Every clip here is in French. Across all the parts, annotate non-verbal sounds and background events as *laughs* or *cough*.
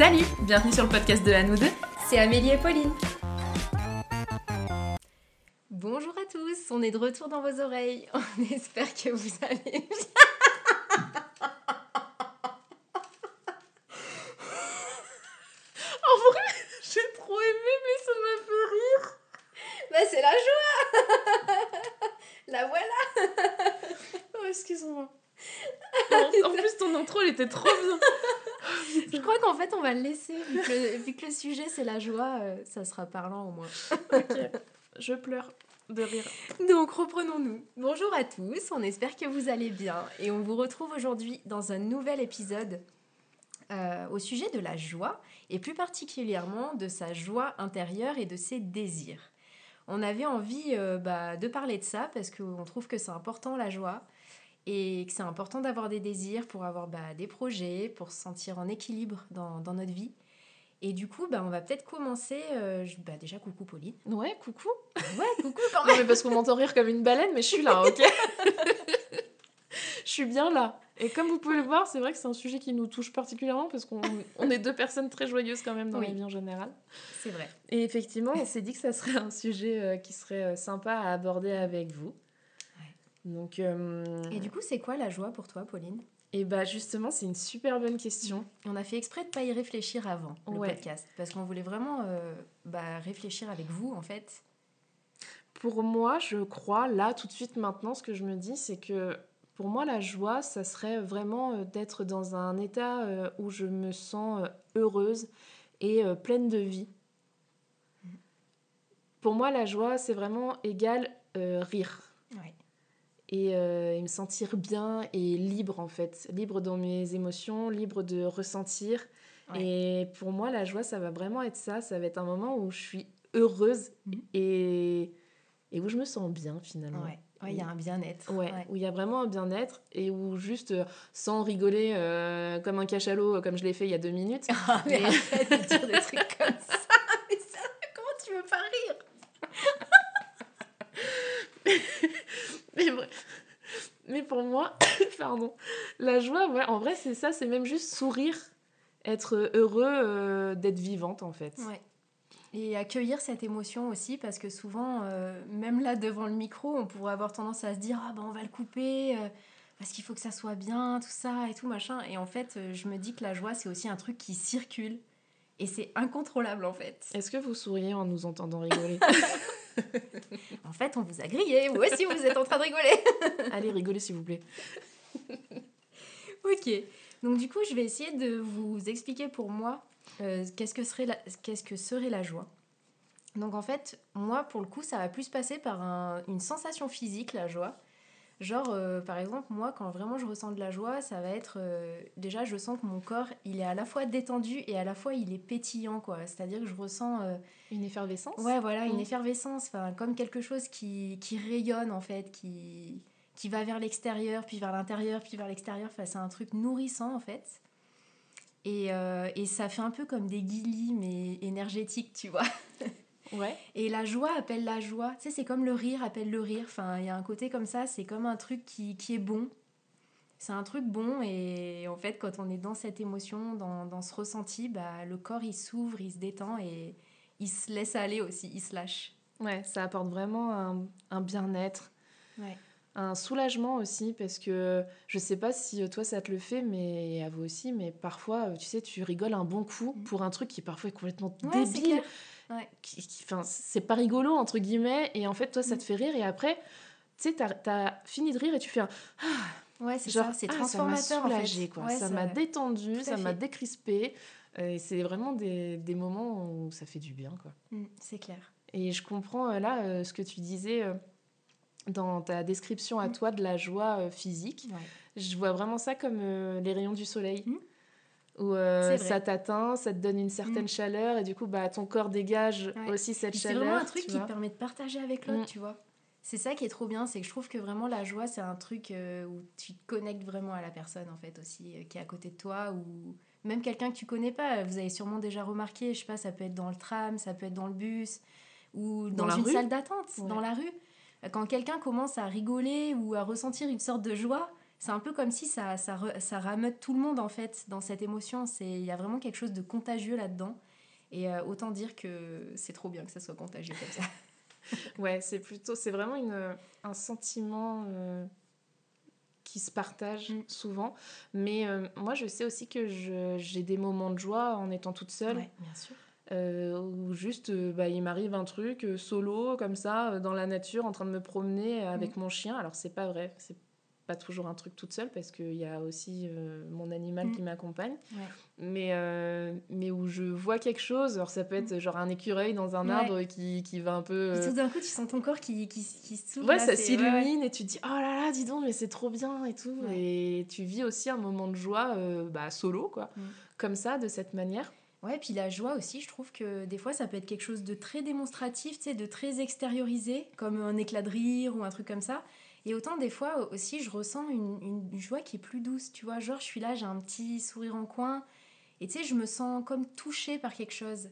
Salut, bienvenue sur le podcast de Anne C'est Amélie et Pauline. Bonjour à tous, on est de retour dans vos oreilles. *laughs* On espère que vous allez bien. en vrai, j'ai trop aimé, mais ça m'a fait rire. Bah, c'est la joie La voilà oh, Excuse-moi. en plus, ton intro, elle était trop bien. Je crois qu'en fait, on va le laisser. Vu que le, sujet, c'est la joie, euh, ça sera parlant au moins. ok. *laughs* Je pleure de rire. Donc, reprenons-nous. Bonjour à tous, on espère que vous allez bien. Et on vous retrouve aujourd'hui dans un nouvel épisode euh, au sujet de la joie, et plus particulièrement de sa joie intérieure et de ses désirs. On avait envie euh, bah, de parler de ça parce qu'on trouve que c'est important la joie et que c'est important d'avoir des désirs pour avoir bah, des projets, pour se sentir en équilibre dans, dans notre vie. Et du coup, bah, on va peut-être commencer. Euh, bah, déjà, coucou Pauline. Ouais, coucou. Ouais, coucou quand même. Non, mais parce qu'on m'entend rire comme une baleine, mais je suis là, ok *laughs* Je suis bien là. Et comme vous pouvez le voir, c'est vrai que c'est un sujet qui nous touche particulièrement parce qu'on on est deux personnes très joyeuses quand même dans la vie en général. C'est vrai. Et effectivement, on s'est dit que ça serait un sujet euh, qui serait euh, sympa à aborder avec vous. Donc, euh, Et du coup, c'est quoi la joie pour toi, Pauline? Et bah justement, c'est une super bonne question. On a fait exprès de pas y réfléchir avant le podcast parce qu'on voulait vraiment euh, bah, réfléchir avec vous en fait. Pour moi, je crois là tout de suite maintenant, ce que je me dis, c'est que pour moi, la joie, ça serait vraiment euh, d'être dans un état où je me sens heureuse et pleine de vie. Mm. Pour moi, la joie, c'est vraiment égal rire. Ouais euh, et, me sentir bien et libre en fait, libre dans mes émotions, libre de ressentir. Et pour moi, la joie, ça va vraiment être ça, ça va être un moment où je suis heureuse mhm. et, et où je me sens bien finalement. Ouais. il y a un bien-être. Ouais, où il y a vraiment un bien-être et où juste euh, sans rigoler euh, comme un cachalot comme je l'ai fait il y a deux minutes. *laughs* Mais, dire des trucs comme ça. Mais ça, comment tu veux pas rire mais, mais pour moi, pardon, la joie, ouais, en vrai, c'est ça, c'est même juste sourire, être heureux euh, d'être vivante, en fait. Ouais. Et accueillir cette émotion aussi, parce que souvent, euh, même là devant le micro, on pourrait avoir tendance à se dire Ah ben on va le couper, euh, parce qu'il faut que ça soit bien, tout ça et tout machin. Et en fait, je me dis que la joie, c'est aussi un truc qui circule. Et c'est incontrôlable en fait. Est-ce que vous souriez en nous entendant rigoler *laughs* *laughs* en fait, on vous a grillé. Vous aussi, vous êtes en train de rigoler. Allez, rigolez s'il vous plaît. *laughs* ok. Donc du coup, je vais essayer de vous expliquer pour moi euh, qu'est-ce que serait la, qu'est-ce que serait la joie. Donc en fait, moi, pour le coup, ça va plus passer par une sensation physique, la joie. Genre, euh, par exemple, moi, quand vraiment je ressens de la joie, ça va être... Euh, déjà, je sens que mon corps, il est à la fois détendu et à la fois, il est pétillant, quoi. C'est-à-dire que je ressens... Une effervescence Ouais, voilà, une effervescence. Enfin, comme quelque chose qui, qui rayonne, en fait, qui, qui va vers l'extérieur, puis vers l'intérieur, puis vers l'extérieur. Enfin, c'est un truc nourrissant, en fait. Et, et ça fait un peu comme des guillis, mais énergétiques, tu vois. *laughs* Ouais. Et la joie appelle la joie. Tu sais, c'est comme le rire appelle le rire. Enfin, il y a un côté comme ça, c'est comme un truc qui, qui est bon. C'est un truc bon et en fait, quand on est dans cette émotion, dans, dans ce ressenti, bah, le corps il s'ouvre, il se détend et il se laisse aller aussi, il se lâche. Ouais, ça apporte vraiment un, un bien-être. Ouais. Un soulagement aussi, parce que je sais pas si toi ça te le fait, mais à vous aussi, mais parfois, tu sais, tu rigoles un bon coup mm. pour un truc qui parfois est complètement débile. Ouais. Qui, c'est pas rigolo, entre guillemets, et en fait, toi, ça te mm. fait rire, et après, tu sais, t'as as fini de rire et tu fais un. Ah, ouais, c'est ça, c'est ah, transformateur. Ça m'a quoi. ça m'a détendu, ça m'a décrispé. Et c'est vraiment des, des, moments où ça fait du bien, quoi. Mm, c'est clair. Et je comprends euh, là euh, ce que tu disais euh, dans ta description à mm. toi de la joie physique. Je vois vraiment ça comme les rayons du soleil où euh, ça t'atteint, ça te donne une certaine mm. chaleur et du coup bah ton corps dégage aussi cette chaleur. C'est vraiment un truc qui te permet de partager avec l'autre, mm. tu vois. C'est ça qui est trop bien, c'est que je trouve que vraiment la joie c'est un truc euh, où tu te connectes vraiment à la personne en fait aussi euh, qui est à côté de toi ou même quelqu'un que tu connais pas. Vous avez sûrement déjà remarqué, je sais pas, ça peut être dans le tram, ça peut être dans le bus ou dans, une salle d'attente, dans la rue. Quand quelqu'un commence à rigoler ou à ressentir une sorte de joie, c'est un peu comme si ça, ça, ça rameute tout le monde en fait dans cette émotion. Il y a vraiment quelque chose de contagieux là-dedans. Et euh, autant dire que c'est trop bien que ça soit contagieux comme ça. *laughs* ouais, c'est plutôt, c'est vraiment une, un sentiment euh, qui se partage mm. souvent. Mais euh, moi, je sais aussi que j'ai des moments de joie en étant toute seule. Ouais, bien sûr. Euh, ou juste bah, il m'arrive un truc solo comme ça dans la nature en train de me promener avec mm. mon chien alors c'est pas vrai c'est pas toujours un truc toute seule parce qu'il y a aussi euh, mon animal mm. qui m'accompagne. Mais, euh, mais où je vois quelque chose, alors ça peut être genre un écureuil dans un arbre qui, qui, va un peu. tout d'un coup, tu sens ton corps qui, qui, qui s'ouvre. Ouais, ça s'illumine et tu te dis oh là là, dis donc, mais c'est trop bien et tout. Et tu vis aussi un moment de joie euh, bah, solo, quoi. Mm. Comme ça, de cette manière. Ouais, puis la joie aussi, je trouve que des fois ça peut être quelque chose de très démonstratif, tu sais, de très extériorisé, comme un éclat de rire ou un truc comme ça. Et autant des fois aussi, je ressens une, une, joie qui est plus douce, tu vois. Genre, je suis là, j'ai un petit sourire en coin. Et tu sais, je me sens comme touchée par quelque chose.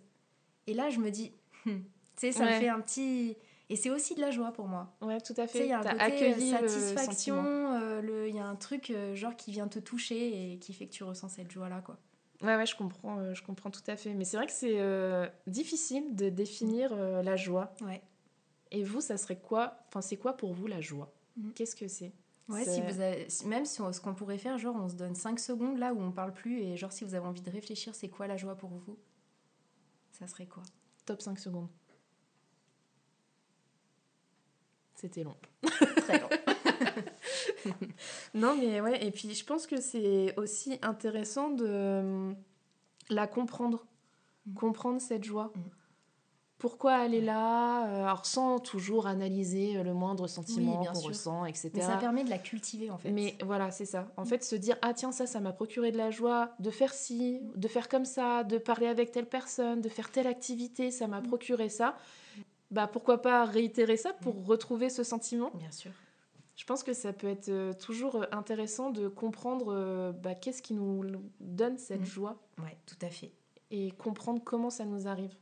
Et là, je me dis, hum, *laughs* tu sais, ça me fait un petit... Et c'est aussi de la joie pour moi. Ouais, tout à fait. Il y a un côté euh, satisfaction, euh, il y a un truc euh, genre qui vient te toucher et qui fait que tu ressens cette joie-là, quoi. Ouais, ouais, je comprends, je comprends tout à fait. Mais c'est vrai que c'est difficile de définir la joie. Ouais. Et vous, ça serait quoi Enfin, c'est quoi pour vous la joie? Mhm. Qu'est-ce que c'est? Ouais, si vous avez, même si ce qu'on pourrait faire, genre on se donne 5 secondes là où on parle plus et genre si vous avez envie de réfléchir, c'est quoi la joie pour vous? Ça serait quoi? Top 5 secondes. C'était long. Très long. *laughs* *laughs* non mais ouais, et puis je pense que c'est aussi intéressant de euh, la comprendre. Mhm. Comprendre cette joie. Mhm pourquoi elle est là, euh, alors sans toujours analyser euh, le moindre sentiment qu'on ressent, etc. Mais ça permet de la cultiver en fait. Mais voilà, c'est ça. En mm. fait, se dire ah tiens ça, ça m'a procuré de la joie, de faire ci, de faire comme ça, de parler avec telle personne, de faire telle activité, ça m'a procuré ça. Bah pourquoi pas réitérer ça pour retrouver ce sentiment? Bien sûr. Je pense que ça peut être euh, toujours intéressant de comprendre bah, qu'est-ce qui nous donne cette joie. Ouais, tout à fait. Et comprendre comment ça nous arrive.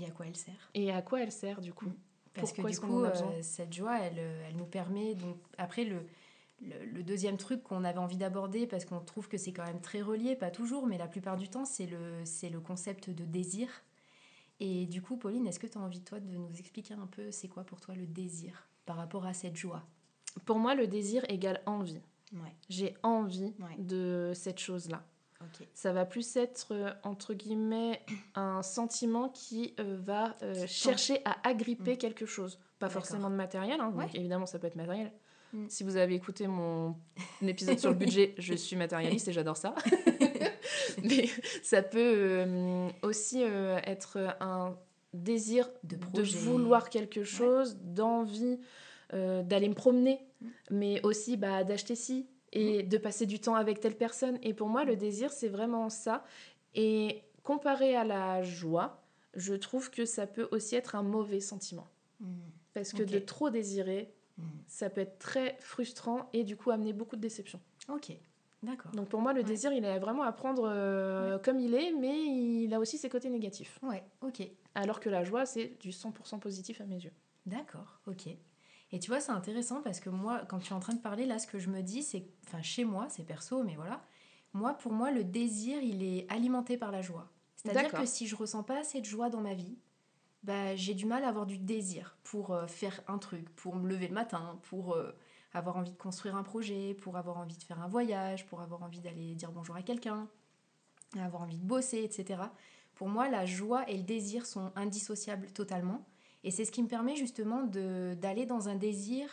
Et à quoi elle sert? Et à quoi elle sert du coup? Parce que du coup, euh, cette joie, elle, euh, elle nous permet. Donc, après, le, le, deuxième truc qu'on avait envie d'aborder, parce qu'on trouve que c'est quand même très relié, pas toujours, mais la plupart du temps, c'est le, c'est le concept de désir. Et du coup, Pauline, est-ce que tu as envie, toi, de nous expliquer un peu c'est quoi pour toi le désir? Par rapport à cette joie Pour moi, le désir égale envie. Ouais. J'ai envie de cette chose-là. Ça va plus être, euh, entre guillemets, un sentiment qui euh, va euh, chercher à agripper mm. quelque chose. Pas forcément de matériel, hein, donc évidemment ça peut être matériel. Mm. Si vous avez écouté mon *laughs* épisode sur le budget, je suis matérialiste et j'adore ça. *laughs* *laughs* Mais ça peut aussi être un désir de, vouloir quelque chose, d'envie d'aller me promener, mm. mais aussi bah, d'acheter ci, et de passer du temps avec telle personne. Et pour moi, le désir, c'est vraiment ça. Et comparé à la joie, je trouve que ça peut aussi être un mauvais sentiment. Hmm. Parce que de trop désirer, ça peut être très frustrant et du coup amener beaucoup de déception. Ok, d'accord. Donc pour moi, le désir, il est vraiment à prendre euh, comme il est, mais il a aussi ses côtés négatifs. Ouais, ok. Alors que la joie, c'est du 100% positif à mes yeux. D'accord, ok. Et tu vois, c'est intéressant parce que moi, quand tu es en train de parler, là, ce que je me dis, c'est, enfin, chez moi, c'est perso, mais voilà, moi, pour moi, le désir, il est alimenté par la joie. C'est-à-dire que si je ressens pas assez de joie dans ma vie, bah, j'ai du mal à avoir du désir pour euh, faire un truc, pour me lever le matin, pour euh, avoir envie de construire un projet, pour avoir envie de faire un voyage, pour avoir envie d'aller dire bonjour à quelqu'un, avoir envie de bosser, etc. Pour moi, la joie et le désir sont indissociables totalement. Et c'est ce qui me permet justement d'aller dans un désir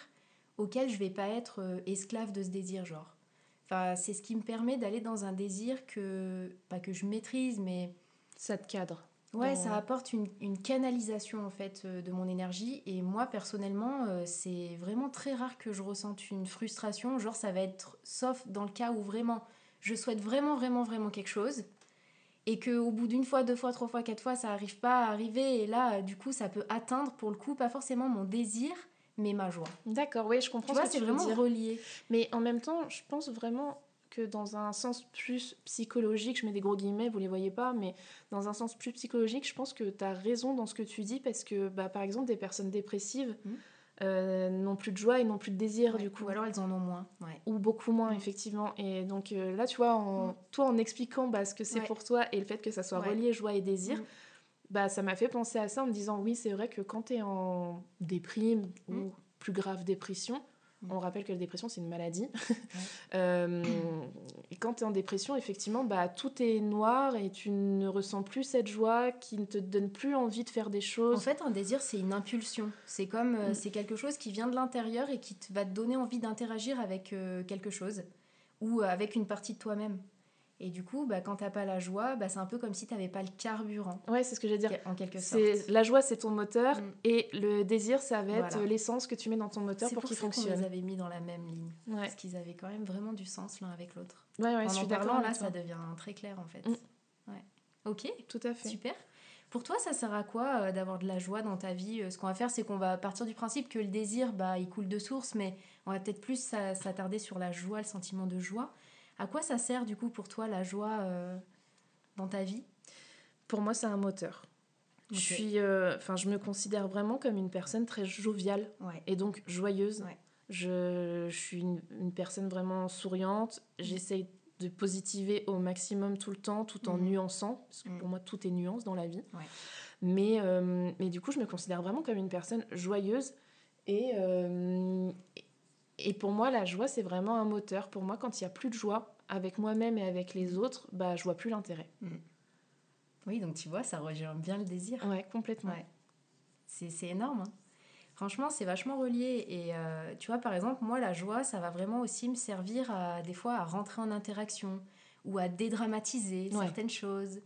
auquel je vais pas être euh, esclave de ce désir, genre. Enfin, c'est ce qui me permet d'aller dans un désir que, pas que je maîtrise, mais... Ça te cadre. Ouais, ça apporte une, une, canalisation en fait euh, de mon énergie. Et moi, personnellement, euh, c'est vraiment très rare que je ressente une frustration. Genre, ça va être sauf dans le cas où vraiment je souhaite vraiment, vraiment, vraiment quelque chose et qu'au bout d'une fois, deux fois, trois fois, quatre fois, ça n'arrive pas à arriver. Et là, du coup, ça peut atteindre, pour le coup, pas forcément mon désir, mais ma joie. D'accord, oui, je comprends tu ce que c'est vraiment relié. Mais en même temps, je pense vraiment que dans un sens plus psychologique, je mets des gros guillemets, vous les voyez pas, mais dans un sens plus psychologique, je pense que tu as raison dans ce que tu dis, parce que, bah, par exemple, des personnes dépressives, mmh. euh, n'ont plus de joie et n'ont plus de désir du coup. Ou alors elles en ont moins. Ou beaucoup moins, effectivement. Et donc euh, là, tu vois, en, mm. toi en expliquant bah, ce que c'est pour toi et le fait que ça soit relié joie et désir, bah, ça m'a fait penser à ça en me disant oui, c'est vrai que quand tu es en déprime ou plus grave dépression, on rappelle que la dépression, c'est une maladie. *laughs* Euh, et quand tu es en dépression, effectivement, bah, tout est noir et tu ne ressens plus cette joie qui ne te donne plus envie de faire des choses. En fait, un désir, c'est une impulsion. C'est comme euh, mm. c'est quelque chose qui vient de l'intérieur et qui va te donner envie d'interagir avec euh, quelque chose ou avec une partie de toi-même. Et du coup, bah, quand t'as pas la joie, bah, c'est un peu comme si tu n'avais pas le carburant. Ouais, c'est ce que j'allais dire. En quelque sorte. La joie, c'est ton moteur. Mm. Et le désir, ça va être l'essence que tu mets dans ton moteur pour, qu'il fonctionne. C'est les avait mis dans la même ligne. Parce qu'ils avaient quand même vraiment du sens l'un avec l'autre. Ouais, ouais, en parlant, là, ça devient très clair en fait. Mm. Ouais. Ok. Tout à fait. Super. Pour toi, ça sert à quoi euh, d'avoir de la joie dans ta vie euh, Ce qu'on va faire, c'est qu'on va partir du principe que le désir, bah, il coule de source, mais on va peut-être plus s'attarder sur la joie, le sentiment de joie. À quoi ça sert du coup pour toi la joie euh, dans ta vie? Pour moi, c'est un moteur. Je suis, euh, enfin, je me considère vraiment comme une personne très joviale et donc joyeuse. Je, suis une, personne vraiment souriante. Mm. J'essaye de positiver au maximum tout le temps, tout en mm. nuançant, parce que pour mm. moi, tout est nuance dans la vie. Mais, euh, mais du coup, je me considère vraiment comme une personne joyeuse et, et pour moi, la joie, c'est vraiment un moteur. Pour moi, quand il n'y a plus de joie avec moi-même et avec les autres, bah, je vois plus l'intérêt. Mm. Oui, donc tu vois, ça rejoint bien le désir. Ouais, complètement. C'est énorme. Hein. Franchement, c'est vachement relié. Et euh, tu vois, par exemple, moi, la joie, ça va vraiment aussi me servir à, des fois à rentrer en interaction ou à dédramatiser certaines choses.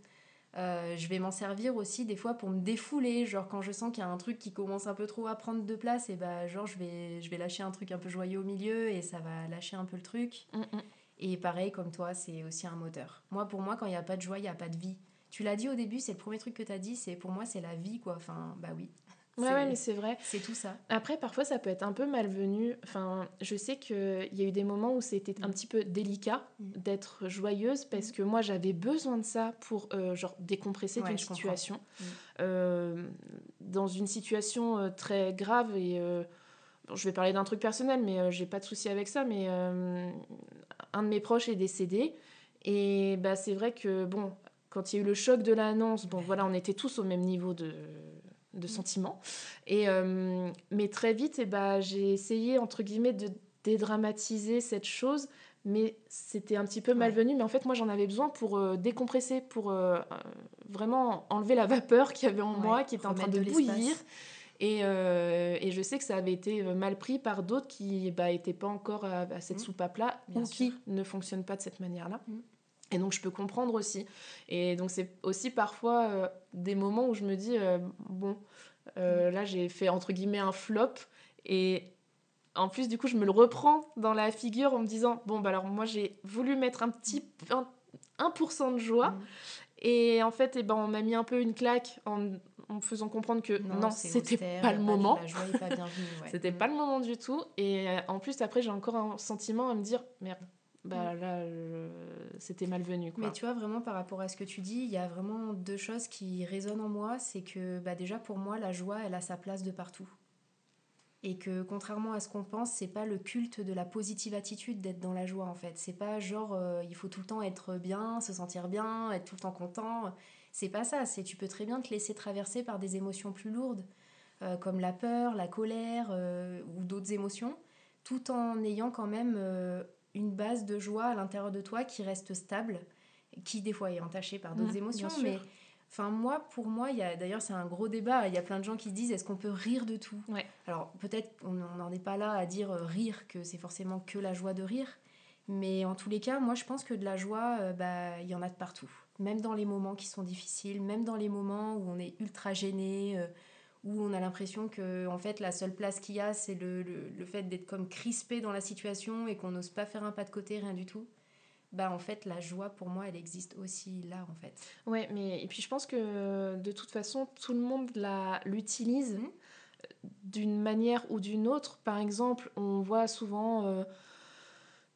Euh, je vais m'en servir aussi des fois pour me défouler, genre quand je sens qu'il y a un truc qui commence un peu trop à prendre de place, et bah genre je vais, je vais lâcher un truc un peu joyeux au milieu et ça va lâcher un peu le truc. Mm, mm. Et pareil comme toi, c'est aussi un moteur. Moi pour moi quand il n'y a pas de joie, il n'y a pas de vie. Tu l'as dit au début, c'est le premier truc que tu as dit, c'est pour moi c'est la vie quoi. Enfin bah oui. Ouais, mais c'est vrai. C'est tout ça. Après, parfois, ça peut être un peu malvenu. Enfin, je sais qu'il y a eu des moments où c'était un mm. petit peu délicat mm. d'être joyeuse parce mm. que moi, j'avais besoin de ça pour, euh, genre, décompresser d'une situation. Euh, dans une situation euh, très grave et... je vais parler d'un truc personnel, mais j'ai pas de souci avec ça, mais un de mes proches est décédé. Et bah, c'est vrai que, bon, quand il y a eu le choc de l'annonce, bon, voilà, on était tous au même niveau de de sentiments. Et, euh, mais très vite, et eh ben, j'ai essayé, entre guillemets, de dédramatiser cette chose, mais c'était un petit peu malvenu. Mais en fait, moi, j'en avais besoin pour euh, décompresser, pour euh, vraiment enlever la vapeur qu'il y avait en moi, qui était en train de, bouillir. Et, et, je sais que ça avait été mal pris par d'autres qui bah, pas encore à, cette mmh. soupape-là ou qui ne fonctionnent pas de cette manière-là. Mmh. Et donc je peux comprendre aussi. Et donc c'est aussi parfois euh, des moments où je me dis, euh, bon, euh, là j'ai fait entre guillemets un flop. Et en plus du coup je me le reprends dans la figure en me disant, bon, bah alors moi j'ai voulu mettre un petit 1%, de joie. Mm. Et en fait, eh ben, on m'a mis un peu une claque en, en faisant comprendre que non, c'était pas le moment. *laughs* c'était pas le moment du tout. Et en plus, après, j'ai encore un sentiment à me dire, merde, bah mm. là, c'était malvenu. Mais tu vois, vraiment par rapport à ce que tu dis, il y a vraiment deux choses qui résonnent en moi. C'est que bah, déjà, pour moi, la joie, elle a sa place de partout. Et que contrairement à ce qu'on pense, c'est pas le culte de la positive attitude d'être dans la joie en fait. C'est pas genre euh, il faut tout le temps être bien, se sentir bien, être tout le temps content. C'est pas ça. C'est tu peux très bien te laisser traverser par des émotions plus lourdes, euh, comme la peur, la colère euh, ou d'autres émotions, tout en ayant quand même une base de joie à l'intérieur de toi qui reste stable, qui des fois est entachée par d'autres mmh, émotions, mais Enfin, moi, pour moi, il y a d'ailleurs, c'est un gros débat. Il y a plein de gens qui se disent est-ce qu'on peut rire de tout? Alors, peut-être on n'en est pas là à dire euh, rire, que c'est forcément que la joie de rire. Mais en tous les cas, moi, je pense que de la joie, euh, bah, il y en a de partout. Même dans les moments qui sont difficiles, même dans les moments où on est ultra gêné, euh, où on a l'impression que en fait la seule place qu'il y a c'est le, le, fait d'être comme crispé dans la situation et qu'on n'ose pas faire un pas de côté rien du tout. Bah en fait la joie pour moi elle existe aussi là en fait. Ouais mais et puis je pense que de toute façon tout le monde la l'utilise mmh. d'une manière ou d'une autre. Par exemple on voit souvent euh,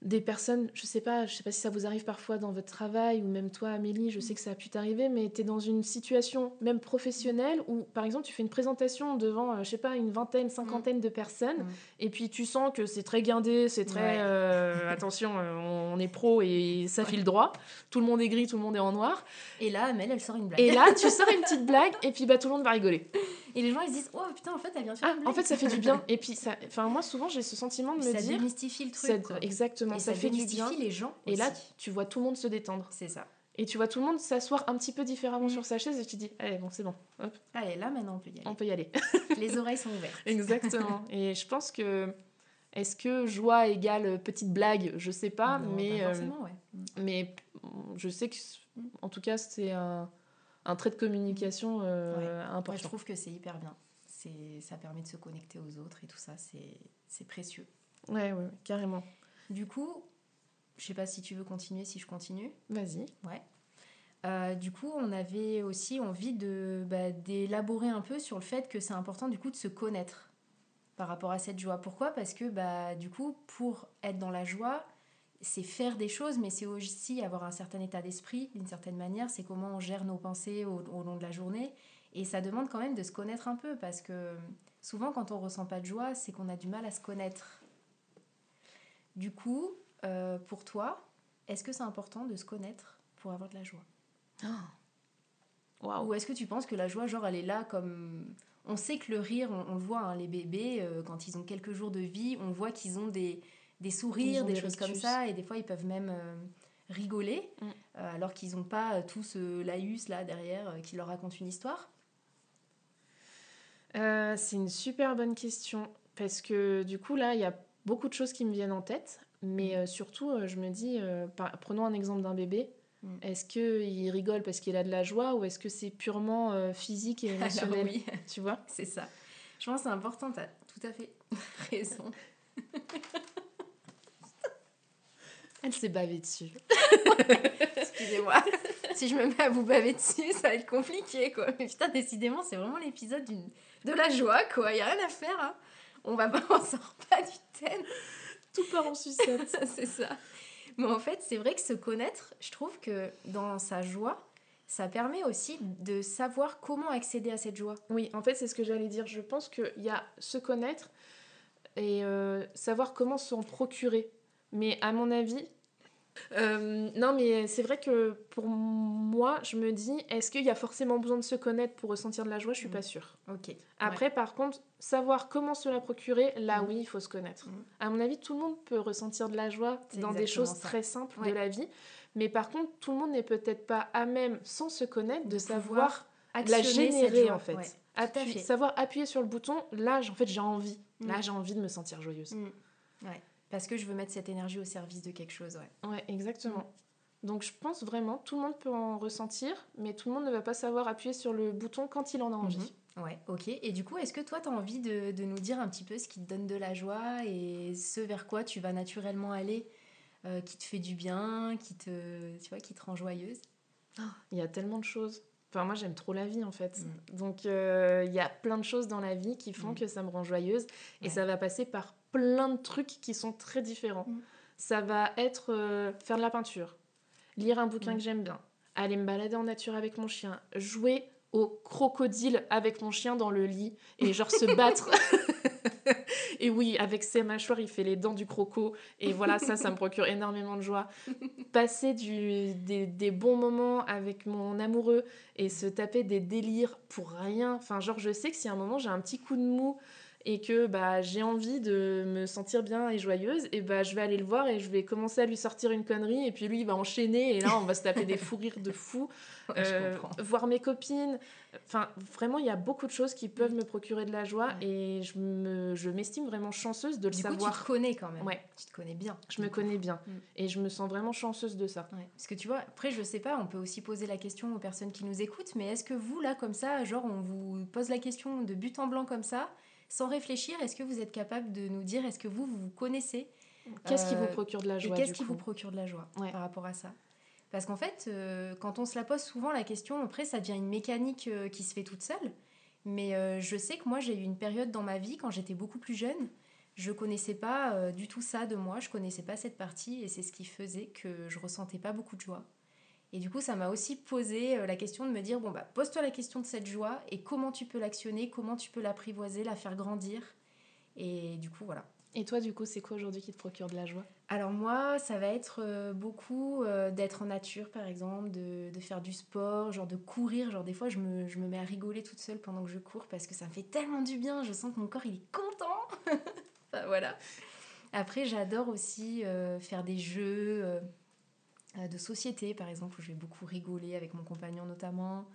des personnes, je sais pas, je sais pas si ça vous arrive parfois dans votre travail ou même toi Amélie, je sais que ça a pu t'arriver, mais tu es dans une situation même professionnelle où par exemple tu fais une présentation devant, euh, je sais pas, une vingtaine, cinquantaine de personnes Mm. et puis tu sens que c'est très guindé, c'est très Ouais. euh, attention, euh, on est pro et ça file droit, tout le monde est gris, tout le monde est en noir. Et là, Amel, elle sort une blague. Et là tu *laughs* sors une petite blague et puis bah tout le monde va rigoler. Et les gens, ils se disent, oh putain, en fait, elle vient faire Ah, une blague. en fait ça fait du bien *laughs* et puis ça, enfin moi souvent j'ai ce sentiment de me ça dire, démystifie le truc. ça- quoi. exactement, Et ça, fait du bien. les gens. Et là, tu vois tout le monde se détendre. c'est ça. Et tu vois tout le monde s'asseoir un petit peu différemment Mm. sur sa chaise et tu dis, allez, bon, c'est bon, hop, Allez, là, maintenant, on peut y aller. on peut y aller. *laughs* les oreilles sont ouvertes. *laughs* Exactement. et je pense que, est-ce que joie égale petite blague? Je sais pas, Non, mais, pas euh, forcément, ouais. Mm. mais je sais que, en tout cas, c'est un, un trait de communication euh, Moi, je important. trouve que c'est hyper bien. C'est, ça permet de se connecter aux autres et tout ça, c'est, c'est précieux. Ouais, ouais, ouais, carrément. Du coup, je sais pas si tu veux continuer, si je continue. Vas-y. Ouais. Euh, du coup, on avait aussi envie de, bah, d'élaborer un peu sur le fait que c'est important du coup de se connaître par rapport à cette joie. Pourquoi? Parce que bah, du coup, pour être dans la joie, c'est faire des choses, mais c'est aussi avoir un certain état d'esprit, d'une certaine manière. C'est comment on gère nos pensées au, au long de la journée. Et ça demande quand même de se connaître un peu, parce que souvent, quand on ressent pas de joie, c'est qu'on a du mal à se connaître. Du coup, euh, pour toi, est-ce que c'est important de se connaître pour avoir de la joie? Waouh. Ou est-ce que tu penses que la joie, genre, elle est là comme... On sait que le rire, on, on le voit, hein, les bébés, euh, quand ils ont quelques jours de vie, on voit qu'ils ont des, des sourires, des, des choses comme ça, et des fois, ils peuvent même euh, rigoler, Mm. euh, alors qu'ils n'ont pas euh, tout ce laïus là derrière qui leur raconte une histoire. Euh, c'est une super bonne question parce que du coup là il y a beaucoup de choses qui me viennent en tête mais euh, surtout euh, je me dis par- prenons un exemple d'un bébé Mm. est-ce qu'il rigole parce qu'il a de la joie ou est-ce que c'est purement physique et *laughs* Alors émotionnel oui, tu vois? C'est ça. Je pense que c'est important, tu as tout à fait *laughs* raison. *laughs* elle s'est bavée dessus *laughs* Excusez-moi. si je me mets à vous baver dessus, ça va être compliqué, quoi. Mais putain, décidément, c'est vraiment l'épisode de la joie, quoi. Y a rien à faire, hein. On va pas, *laughs* on sort pas du thème. tout part en sucette *laughs* c'est ça. Mais en fait, c'est vrai que se connaître, je trouve que dans sa joie, ça permet aussi de savoir comment accéder à cette joie. oui en fait c'est ce que j'allais dire je pense qu'il y a se connaître et euh, savoir comment s'en procurer mais à mon avis euh, non, mais c'est vrai que pour moi, je me dis, est-ce qu'il y a forcément besoin de se connaître pour ressentir de la joie? Je suis Mm. pas sûre. Ok. Après, par contre, savoir comment se la procurer, là Mm. oui, il faut se connaître. Mm. À mon avis, tout le monde peut ressentir de la joie dans des choses ça. très simples Ouais. de la vie. Mais par contre, tout le monde n'est peut-être pas à même, sans se connaître, de, De savoir la générer joie, en fait. ouais. Appuyer- savoir appuyer sur le bouton, là, j- en fait, j'ai envie. Là, Mm. j'ai envie de me sentir joyeuse. Mm. Ouais. Parce que je veux mettre cette énergie au service de quelque chose, ouais. Ouais, exactement. Donc je pense vraiment, tout le monde peut en ressentir, mais tout le monde ne va pas savoir appuyer sur le bouton quand il en a envie. Mhm. Ouais, ok. Et du coup, est-ce que toi, tu as envie de, de nous dire un petit peu ce qui te donne de la joie et ce vers quoi tu vas naturellement aller, euh, qui te fait du bien, qui te, tu vois, qui te rend joyeuse? Il y a tellement de choses. Enfin, moi, j'aime trop la vie, en fait. Mm. Donc, euh, il y a plein de choses dans la vie qui font Mm. que ça me rend joyeuse. Et Ouais. ça va passer par plein de trucs qui sont très différents. Mm. Ça va être euh, faire de la peinture, lire un bouquin Mm. que j'aime bien, aller me balader en nature avec mon chien, jouer au crocodile avec mon chien dans le lit et genre se battre. *laughs* *laughs* et oui, avec ses mâchoires, il fait les dents du croco. Et voilà, ça, ça me procure énormément de joie. Passer du, des, des bons moments avec mon amoureux et se taper des délires pour rien. Enfin, genre, je sais que si à un moment j'ai un petit coup de mou et que bah, j'ai envie de me sentir bien et joyeuse, et bah, je vais aller le voir et je vais commencer à lui sortir une connerie. Et puis lui, il va enchaîner et là, on va se taper des fous rires de fou. *laughs* Euh, voir mes copines. Enfin, vraiment, il y a beaucoup de choses qui peuvent me procurer de la joie Ouais. et je me, je m'estime vraiment chanceuse de le Du coup, tu savoir. te connais quand même. Ouais. Tu te connais bien. Je me connais bien Mm. et je me sens vraiment chanceuse de ça. Ouais. Parce que tu vois, après, je sais pas, on peut aussi poser la question aux personnes qui nous écoutent, mais est-ce que vous, là, comme ça, genre, on vous pose la question de but en blanc comme ça, sans réfléchir, est-ce que vous êtes capable de nous dire, est-ce que vous, vous vous connaissez Qu'est-ce qui Euh, vous procure de la Et joie qu'est-ce qui vous procure de la joie Ouais. par rapport à ça? Parce qu'en fait, euh, quand on se la pose souvent la question, après, ça devient une mécanique euh, qui se fait toute seule. Mais euh, je sais que moi, j'ai eu une période dans ma vie, quand j'étais beaucoup plus jeune, je connaissais pas euh, du tout ça de moi, je connaissais pas cette partie et c'est ce qui faisait que je ressentais pas beaucoup de joie. Et du coup, ça m'a aussi posé euh, la question de me dire bon bah pose-toi la question de cette joie et comment tu peux l'actionner, comment tu peux l'apprivoiser, la faire grandir. Et du coup, voilà. Et toi, du coup, c'est quoi aujourd'hui qui te procure de la joie? Alors moi, ça va être euh, beaucoup d'être en nature, par exemple, de, de, faire du sport, genre de courir. Genre des fois, je me, je me, mets à rigoler toute seule pendant que je cours parce que ça me fait tellement du bien. Je sens que mon corps, il est content. *laughs* voilà. Après, j'adore aussi euh, faire des jeux euh, de société, par exemple, où je vais beaucoup rigoler avec mon compagnon notamment.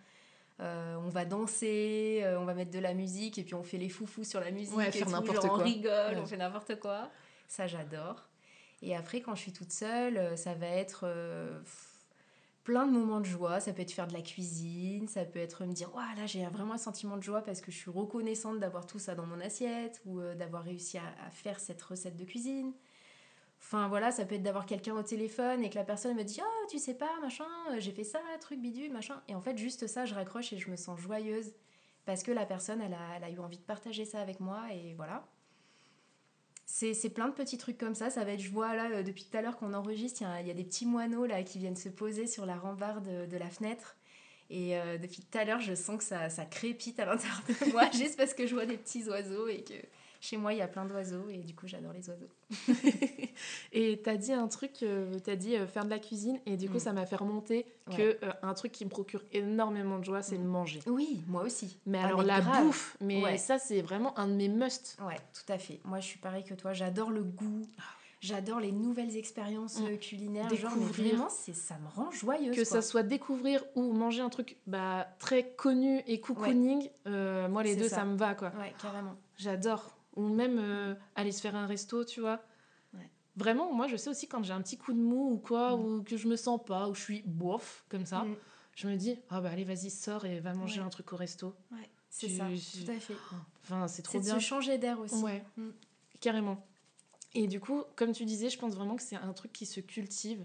Euh, on va danser, on va mettre de la musique et puis on fait les foufous sur la musique. et faire. On rigole, on fait n'importe quoi. Ça, j'adore. Et après, quand je suis toute seule, ça va être plein de moments de joie. Ça peut être faire de la cuisine, ça peut être me dire, oh, là j'ai vraiment un sentiment de joie parce que je suis reconnaissante d'avoir tout ça dans mon assiette ou euh, d'avoir réussi à, faire cette recette de cuisine. Enfin voilà, ça peut être d'avoir quelqu'un au téléphone et que la personne me dit Oh, tu sais pas, machin, euh, j'ai fait ça, truc bidule, machin. Et en fait, juste ça, je raccroche et je me sens joyeuse parce que la personne, elle a, eu envie de partager ça avec moi et voilà c'est plein de petits trucs comme ça. Ça va être, je vois là, euh, depuis tout à l'heure qu'on enregistre, il y, a des petits moineaux là qui viennent se poser sur la rambarde de, la fenêtre. Et euh, depuis tout à l'heure, je sens que ça, ça crépite à l'intérieur de moi, *laughs* juste parce que je vois des petits oiseaux et que chez moi, il y a plein d'oiseaux et du coup, j'adore les oiseaux. *laughs* et tu as dit un truc, euh, tu as dit euh, faire de la cuisine et du coup, mm. ça m'a fait remonter que euh, un truc qui me procure énormément de joie, c'est de mm. manger. Oui, moi aussi. Mais ah, alors la bouffe, mais ça, c'est vraiment un de mes musts. Ouais, tout à fait. Moi, je suis pareil que toi, j'adore le goût. Ah. J'adore les nouvelles expériences mm. culinaires. Découvrir. Genre, ça me rend joyeuse. Que ça soit découvrir ou manger un truc bah, très connu et cocooning, moi les deux, ça. ça. me va quoi. Ouais, carrément. J'adore ou même euh, aller se faire un resto, tu vois. Vraiment, moi, je sais aussi quand j'ai un petit coup de mou ou quoi, mm. ou que je me sens pas, ou je suis bof, comme ça, mm. je me dis, ah bah allez, vas-y, sors et va manger un truc au resto. Ouais, c'est ça, tout à fait. Enfin, c'est trop bien. C'est de se changer d'air aussi. Ouais, mm. carrément. Et du coup, comme tu disais, je pense vraiment que c'est un truc qui se cultive.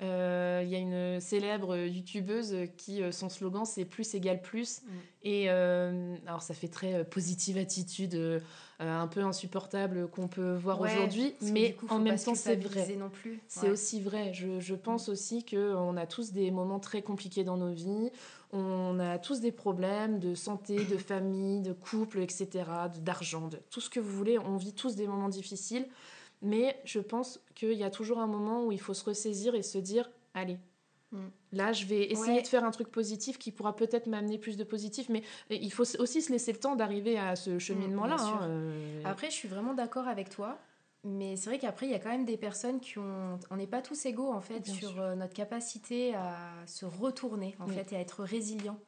Euh, il y a une célèbre youtubeuse qui, euh, son slogan, c'est plus égale plus. Mm. Et euh, alors, ça fait très positive attitude, un peu insupportable qu'on peut voir aujourd'hui, mais en même temps, c'est vrai. non plus. C'est aussi vrai. Je, je pense aussi qu'on a tous des moments très compliqués dans nos vies. On a tous des problèmes de santé, de famille, de couple, etc., d'argent, de tout ce que vous voulez. On vit tous des moments difficiles. Mais je pense qu'il y a toujours un moment où il faut se ressaisir et se dire allez, mm. Là, je vais essayer de faire un truc positif qui pourra peut-être m'amener plus de positif, mais il faut aussi se laisser le temps d'arriver à ce cheminement-là. Hein, euh. Après, je suis vraiment d'accord avec toi, mais c'est vrai qu'après, il y a quand même des personnes qui ont. On n'est pas tous égaux, en fait, sur euh, notre capacité à se retourner, en fait, et à être résilient.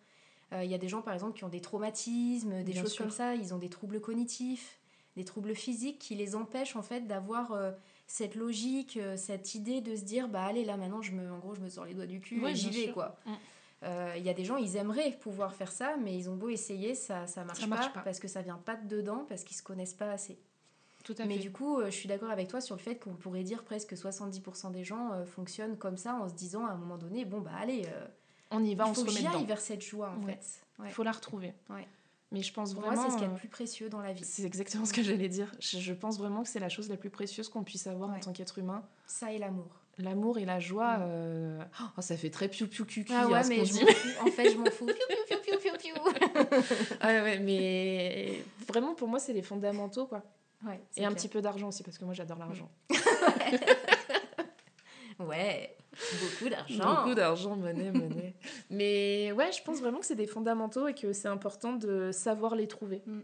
Euh, il y a des gens, par exemple, qui ont des traumatismes, des choses comme ça, ils ont des troubles cognitifs des troubles physiques qui les empêchent en fait d'avoir euh, cette logique, euh, cette idée de se dire bah allez là maintenant je me, en gros je me sors les doigts du cul et j'y vais quoi. Mm. Euh, il y a des gens, ils aimeraient pouvoir faire ça, mais ils ont beau essayer, ça ça marche, pas, parce que ça vient pas de dedans, parce qu'ils se connaissent pas assez. Tout à mais du coup, je suis d'accord avec toi sur le fait qu'on pourrait dire presque 70% des gens fonctionnent comme ça en se disant à un moment donné, bon bah allez, on y va, on se remet dedans. vers cette joie en fait. Il faut la retrouver. Ouais. Mais je pense vraiment. c'est ce qu'il y a de plus précieux dans la vie. C'est exactement ce que j'allais dire. Je, pense vraiment que c'est la chose la plus précieuse qu'on puisse avoir en tant qu'être humain. Ça et l'amour. L'amour et la joie, euh, oh, ça fait très piou piou piou Ah ouais, mais je en fait, je m'en fous. Piou piou piou piou piou ah *laughs* ouais, mais vraiment, pour moi, c'est les fondamentaux, quoi. Ouais, et un petit peu d'argent aussi, parce que moi, j'adore l'argent. *laughs* ouais. Beaucoup d'argent. Beaucoup d'argent, monnaie, monnaie. *laughs* Mais ouais, je pense vraiment que c'est des fondamentaux et que c'est important de savoir les trouver. Mm.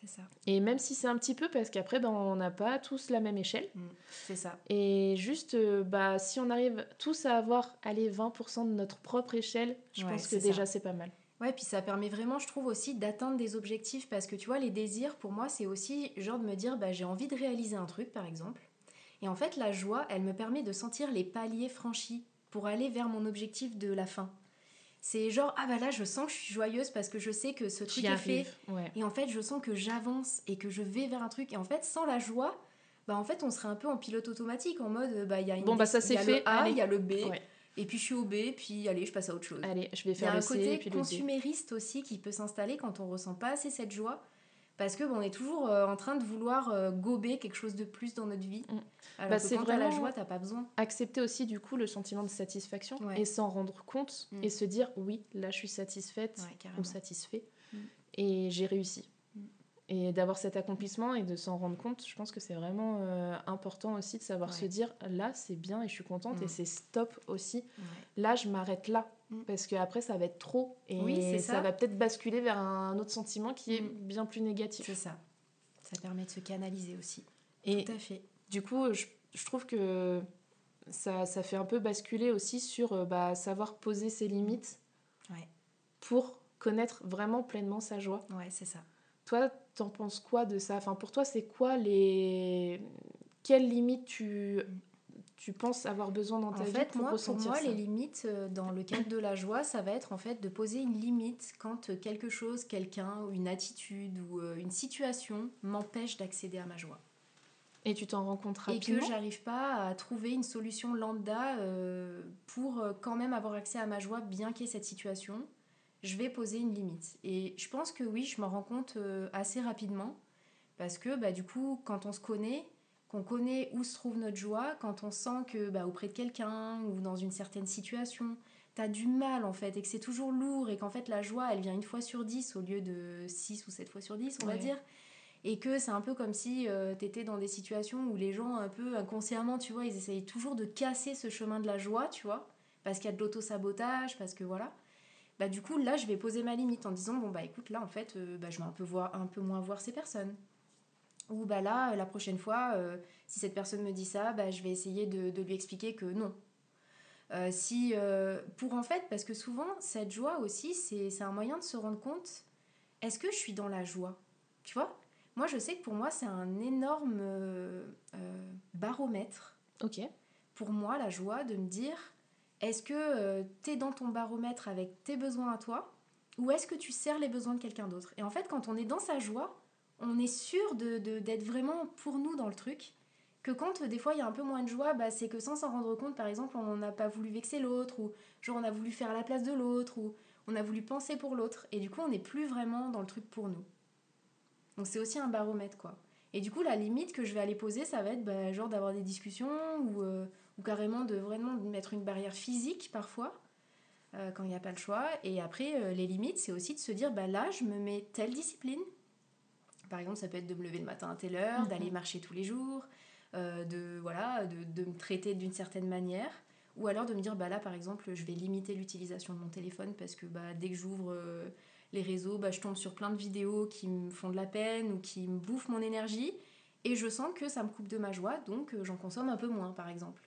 C'est ça. Et même si c'est un petit peu, parce qu'après, ben, on n'a pas tous la même échelle. Mm. C'est ça. Et juste, euh, bah, si on arrive tous à avoir, allez, 20% de notre propre échelle, je pense que déjà, c'est pas mal. Ouais, puis ça permet vraiment, je trouve aussi, d'atteindre des objectifs parce que tu vois, les désirs, pour moi, c'est aussi genre de me dire, bah, j'ai envie de réaliser un truc, par exemple. Et en fait, la joie, elle me permet de sentir les paliers franchis pour aller vers mon objectif de la fin. C'est genre, ah bah là, je sens que je suis joyeuse parce que je sais que ce truc est fait. Et en fait, je sens que j'avance et que je vais vers un truc. Et en fait, sans la joie, bah en fait, on serait un peu en pilote automatique, en mode, bah il y a une. Bon, bah ça c'est fait. Le A, il y a le B. Et puis je suis au B, puis allez, je passe à autre chose. Allez, je vais faire Il y a un côté consumériste aussi qui peut s'installer quand on ressent pas assez cette joie Parce que bon, on est toujours euh, en train de vouloir euh, gober quelque chose de plus dans notre vie. Mm. Alors Bah, que c'est quand t'as la joie, t'as pas besoin. Accepter aussi du coup le sentiment de satisfaction Ouais. et s'en rendre compte Mm. et se dire oui, là je suis satisfaite Ouais, ou satisfait Mm. et j'ai réussi. Mm. Et d'avoir cet accomplissement et de s'en rendre compte, je pense que c'est vraiment euh, important aussi de savoir Ouais. se dire là c'est bien et je suis contente et c'est stop aussi. Là je m'arrête là. Parce que après ça va être trop et Oui, c'est ça. ça. va peut-être basculer vers un autre sentiment qui est Mm. bien plus négatif. C'est ça. Ça permet de se canaliser aussi. Et Tout à fait. du coup, je, je trouve que ça, ça fait un peu basculer aussi sur euh, bah, savoir poser ses limites Ouais. pour connaître vraiment pleinement sa joie. Ouais, c'est ça. Toi, t'en penses quoi de ça? Enfin, pour toi, c'est quoi les... Quelles limites tu, tu penses avoir besoin dans ta En vie fait, pour moi, pour moi, ça les limites euh, dans le cadre de la joie, ça va être en fait de poser une limite quand euh, quelque chose, quelqu'un, ou une attitude ou euh, une situation m'empêche d'accéder à ma joie. Et tu t'en rends compte Et rapidement? que j'arrive pas à trouver une solution lambda pour quand même avoir accès à ma joie, bien qu'il y ait cette situation, je vais poser une limite. Et je pense que oui, je m'en rends compte assez rapidement, parce que bah, du coup, quand on se connaît, qu'on connaît où se trouve notre joie, quand on sent que bah, auprès de quelqu'un ou dans une certaine situation, t'as du mal en fait, et que c'est toujours lourd, et qu'en fait la joie, elle vient une fois sur dix au lieu de six ou sept fois sur dix, on va dire. Et que c'est un peu comme si euh, t'étais dans des situations où les gens un peu inconsciemment tu vois ils essayent toujours de casser ce chemin de la joie tu vois parce qu'il y a de l'auto-sabotage parce que voilà. Bah du coup là je vais poser ma limite en disant bon bah écoute là en fait euh, bah, je vais un peu voir un peu moins voir ces personnes ou bah là la prochaine fois euh, si cette personne me dit ça bah je vais essayer de, de lui expliquer que non Euh, si euh, pour en fait parce que souvent cette joie aussi c'est un moyen de se rendre compte est-ce que je suis dans la joie? Tu vois? Moi, je sais que pour moi, c'est un énorme euh, euh, baromètre. Ok. Pour moi, la joie de me dire est-ce que tu es dans ton baromètre avec tes besoins à toi ou est-ce que tu sers les besoins de quelqu'un d'autre? Et en fait, quand on est dans sa joie, on est sûr de, de- d'être vraiment pour nous dans le truc. Que quand euh, des fois il y a un peu moins de joie, bah, c'est que sans s'en rendre compte, par exemple, on n'a pas voulu vexer l'autre, ou genre on a voulu faire la place de l'autre, ou on a voulu penser pour l'autre, et du coup on n'est plus vraiment dans le truc pour nous. Donc c'est aussi un baromètre quoi. Et du coup la limite que je vais aller poser, ça va être bah, genre d'avoir des discussions ou, euh, carrément de vraiment mettre une barrière physique parfois euh, quand il n'y a pas le choix. Et après les limites, c'est aussi de se dire bah là je me mets telle discipline. Par exemple ça peut être de me lever le matin à telle heure, Mhm. d'aller marcher tous les jours, euh, de voilà de, de me traiter d'une certaine manière. Ou alors de me dire, bah là par exemple, je vais limiter l'utilisation de mon téléphone parce que bah, dès que j'ouvre euh, les réseaux, bah, je tombe sur plein de vidéos qui me font de la peine ou qui me bouffent mon énergie et je sens que ça me coupe de ma joie, donc euh, j'en consomme un peu moins par exemple.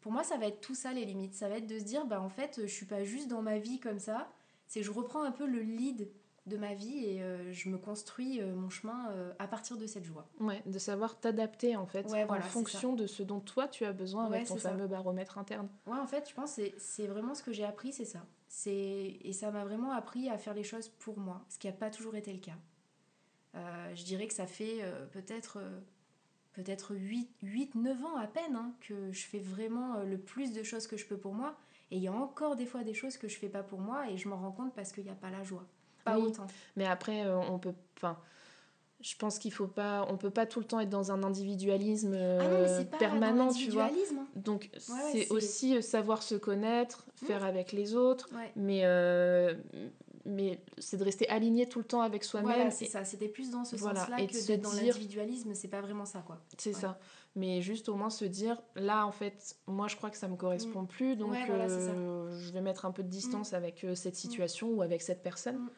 Pour moi, ça va être tout ça les limites. Ça va être de se dire, bah en fait, je suis pas juste dans ma vie comme ça, c'est que je reprends un peu le lead de ma vie et euh, je me construis euh, mon chemin euh, à partir de cette joie. Ouais, de savoir t'adapter en fait Ouais, en voilà, fonction de ce dont toi tu as besoin Ouais, avec ton ça. fameux baromètre interne. Ouais, en fait, je pense que c'est- vraiment ce que j'ai appris, c'est ça. Et ça m'a vraiment appris à faire les choses pour moi, ce qui n'a pas toujours été le cas. Je dirais que ça fait peut-être peut-être 8-9 ans à peine hein, que je fais vraiment le plus de choses que je peux pour moi. Et il y a encore des fois des choses que je fais pas pour moi et je m'en rends compte parce qu'il n'y a pas la joie. Pas Oui. autant. Mais après, euh, on peut. Enfin, je pense qu'il faut pas. On peut pas tout le temps être dans un individualisme euh, ah non, pas permanent, tu vois. hein. Donc, ouais, c'est aussi euh, savoir se connaître, faire avec les autres, Ouais. mais, euh, mais c'est de rester aligné tout le temps avec soi-même. Voilà, c'est ça. C'était plus dans ce Voilà, sens-là et de que d'être dans l'individualisme. C'est pas vraiment ça, quoi. C'est ça. Mais juste au moins se dire, là, en fait, moi, je crois que ça me correspond plus, donc Mm. Ouais, voilà, euh, je vais mettre un peu de distance avec euh, cette situation ou avec cette personne. Mm.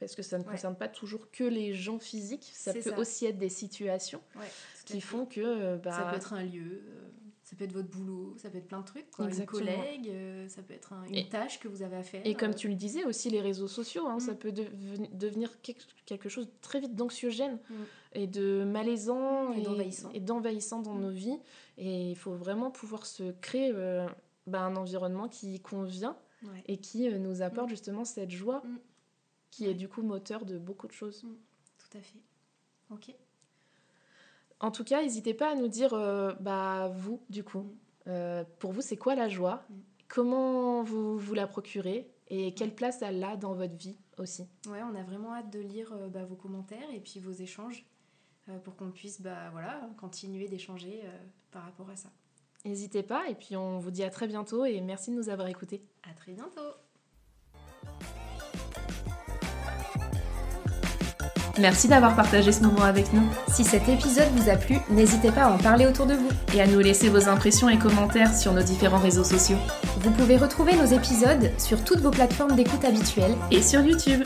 Parce que ça ne Ouais. concerne pas toujours que les gens physiques, ça peut ça. aussi être des situations Ouais, qui fait. font que... euh, bah, Ça peut être un lieu, euh, ça peut être votre boulot, ça peut être plein de trucs, quoi. Exactement. Une collègue, euh, ça peut être un- une Et- tâche que vous avez à faire. Et comme tu le disais aussi, les réseaux sociaux, hein, Mm. ça peut deven- devenir quelque- chose très vite d'anxiogène Mm. Et de malaisant Et d'envahissant. et d'envahissant dans Mm. nos vies. Et il faut vraiment pouvoir se créer euh, bah, un environnement qui convient ouais. et qui euh, nous apporte Mm. justement cette joie Mm. qui est du coup moteur de beaucoup de choses. Tout à fait. Ok. En tout cas, n'hésitez pas à nous dire, euh, bah, vous, du coup, Mm. euh, pour vous, c'est quoi la joie? Mm. Comment vous vous la procurez? Et quelle place elle a dans votre vie aussi? Ouais, on a vraiment hâte de lire bah, vos commentaires et puis vos échanges pour qu'on puisse bah, voilà, continuer d'échanger par rapport à ça. N'hésitez pas et puis on vous dit à très bientôt et merci de nous avoir écoutés. À très bientôt. Merci d'avoir partagé ce moment avec nous. Si cet épisode vous a plu, n'hésitez pas à en parler autour de vous. Et à nous laisser vos impressions et commentaires sur nos différents réseaux sociaux. Vous pouvez retrouver nos épisodes sur toutes vos plateformes d'écoute habituelles. Et sur YouTube.